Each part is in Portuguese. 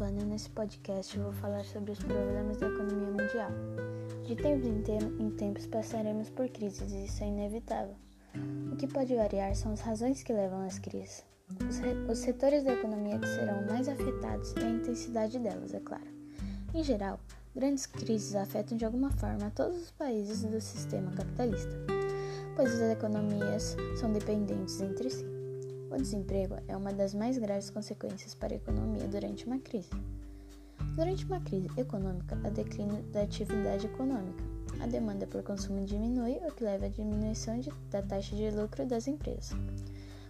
Vânia, nesse podcast eu vou falar sobre os problemas da economia mundial. De tempos em, te em tempos passaremos por crises e isso é inevitável. O que pode variar são as razões que levam às crises, os, os setores da economia que serão mais afetados e a intensidade delas, é claro. Em geral, grandes crises afetam de alguma forma todos os países do sistema capitalista, pois as economias são dependentes entre si. O desemprego é uma das mais graves consequências para a economia durante uma crise. Durante uma crise econômica, há declínio da atividade econômica. A demanda por consumo diminui, o que leva à diminuição de, da taxa de lucro das empresas.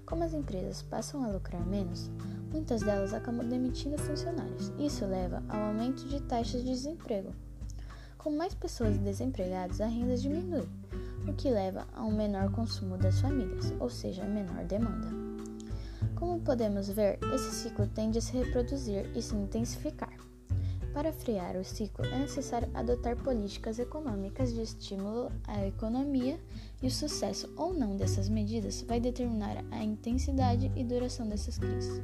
Como as empresas passam a lucrar menos, muitas delas acabam demitindo funcionários. Isso leva ao aumento de taxas de desemprego. Com mais pessoas desempregadas, a renda diminui, o que leva a um menor consumo das famílias, ou seja, menor demanda. Como podemos ver, esse ciclo tende a se reproduzir e se intensificar. Para frear o ciclo, é necessário adotar políticas econômicas de estímulo à economia e o sucesso ou não dessas medidas vai determinar a intensidade e duração dessas crises.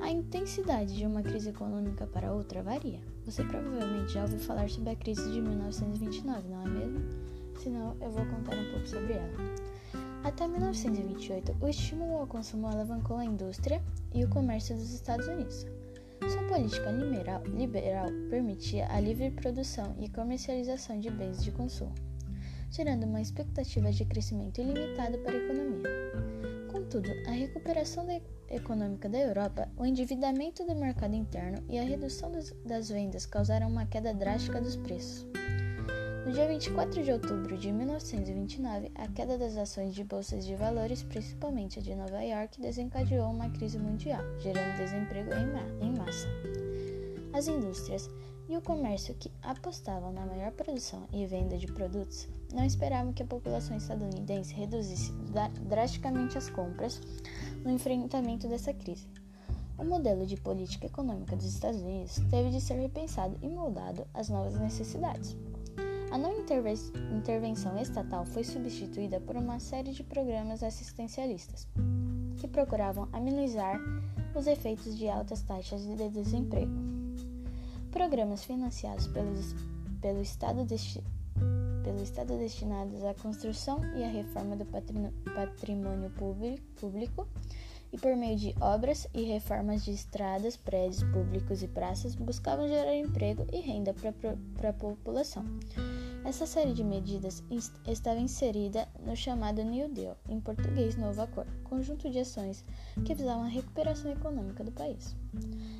A intensidade de uma crise econômica para outra varia. Você provavelmente já ouviu falar sobre a crise de 1929, não é mesmo? Se não, eu vou contar um pouco sobre ela. Até 1928, o estímulo ao consumo alavancou a indústria e o comércio dos Estados Unidos. Sua política liberal, liberal permitia a livre produção e comercialização de bens de consumo, gerando uma expectativa de crescimento ilimitado para a economia. Contudo, a recuperação da econômica da Europa, o endividamento do mercado interno e a redução das vendas causaram uma queda drástica dos preços. No dia 24 de outubro de 1929, a queda das ações de bolsas de valores, principalmente a de Nova York, desencadeou uma crise mundial, gerando desemprego em massa. As indústrias e o comércio que apostavam na maior produção e venda de produtos não esperavam que a população estadunidense reduzisse drasticamente as compras no enfrentamento dessa crise. O modelo de política econômica dos Estados Unidos teve de ser repensado e moldado às novas necessidades. A não intervenção estatal foi substituída por uma série de programas assistencialistas que procuravam amenizar os efeitos de altas taxas de desemprego. Programas financiados pelos, pelo, Estado desti, pelo Estado destinados à construção e à reforma do patrimônio público e por meio de obras e reformas de estradas, prédios públicos e praças buscavam gerar emprego e renda para a população. Essa série de medidas estava inserida no chamado New Deal, em português Novo Acordo, conjunto de ações que visavam a recuperação econômica do país.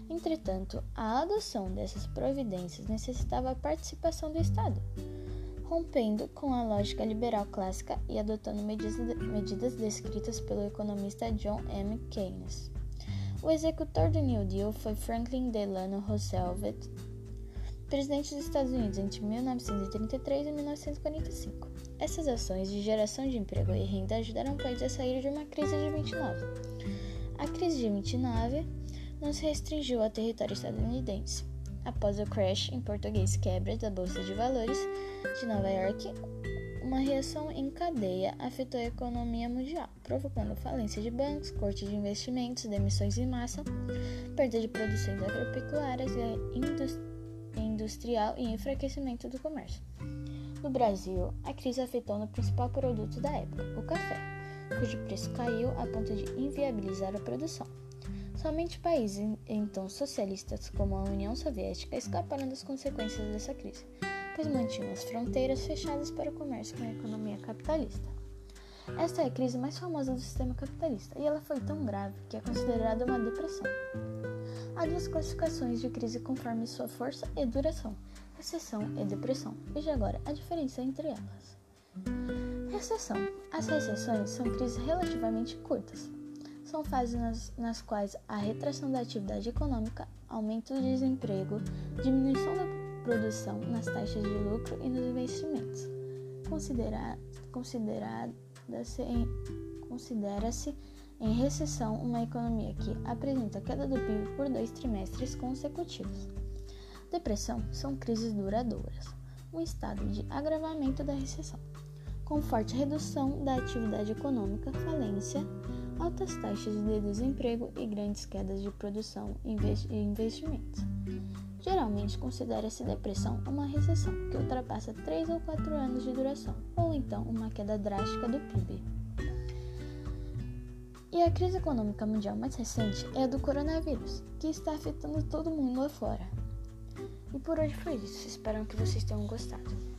Entretanto, a adoção dessas providências necessitava a participação do Estado, rompendo com a lógica liberal clássica e adotando medidas descritas pelo economista John M. Keynes. O executor do New Deal foi Franklin Delano Roosevelt, presidente dos Estados Unidos entre 1933 e 1945. Essas ações de geração de emprego e renda ajudaram o país a sair de uma crise de 29. A crise de 29 não se restringiu ao território estadunidense. Após o crash, em português quebra, da Bolsa de Valores de Nova York, uma reação em cadeia afetou a economia mundial, provocando falência de bancos, corte de investimentos, demissões em massa, perda de produções agropecuárias e indústria industrial e enfraquecimento do comércio. No Brasil, a crise afetou no principal produto da época, o café, cujo preço caiu a ponto de inviabilizar a produção. Somente países então socialistas como a União Soviética escaparam das consequências dessa crise, pois mantinham as fronteiras fechadas para o comércio com a economia capitalista. Esta é a crise mais famosa do sistema capitalista e ela foi tão grave que é considerada uma depressão. Há duas classificações de crise conforme sua força e duração: recessão e depressão. Veja agora a diferença entre elas. Recessão: as recessões são crises relativamente curtas. São fases nas, nas quais a retração da atividade econômica, aumento do desemprego, diminuição da produção nas taxas de lucro e nos investimentos. Considera, considerada-se considera-se em recessão, uma economia que apresenta queda do PIB por dois trimestres consecutivos. Depressão são crises duradouras, um estado de agravamento da recessão, com forte redução da atividade econômica, falência, altas taxas de desemprego e grandes quedas de produção e investimentos. Geralmente considera-se depressão uma recessão que ultrapassa 3 ou 4 anos de duração, ou então uma queda drástica do PIB. E a crise econômica mundial mais recente é a do coronavírus, que está afetando todo mundo lá fora. E por hoje foi isso. Espero que vocês tenham gostado.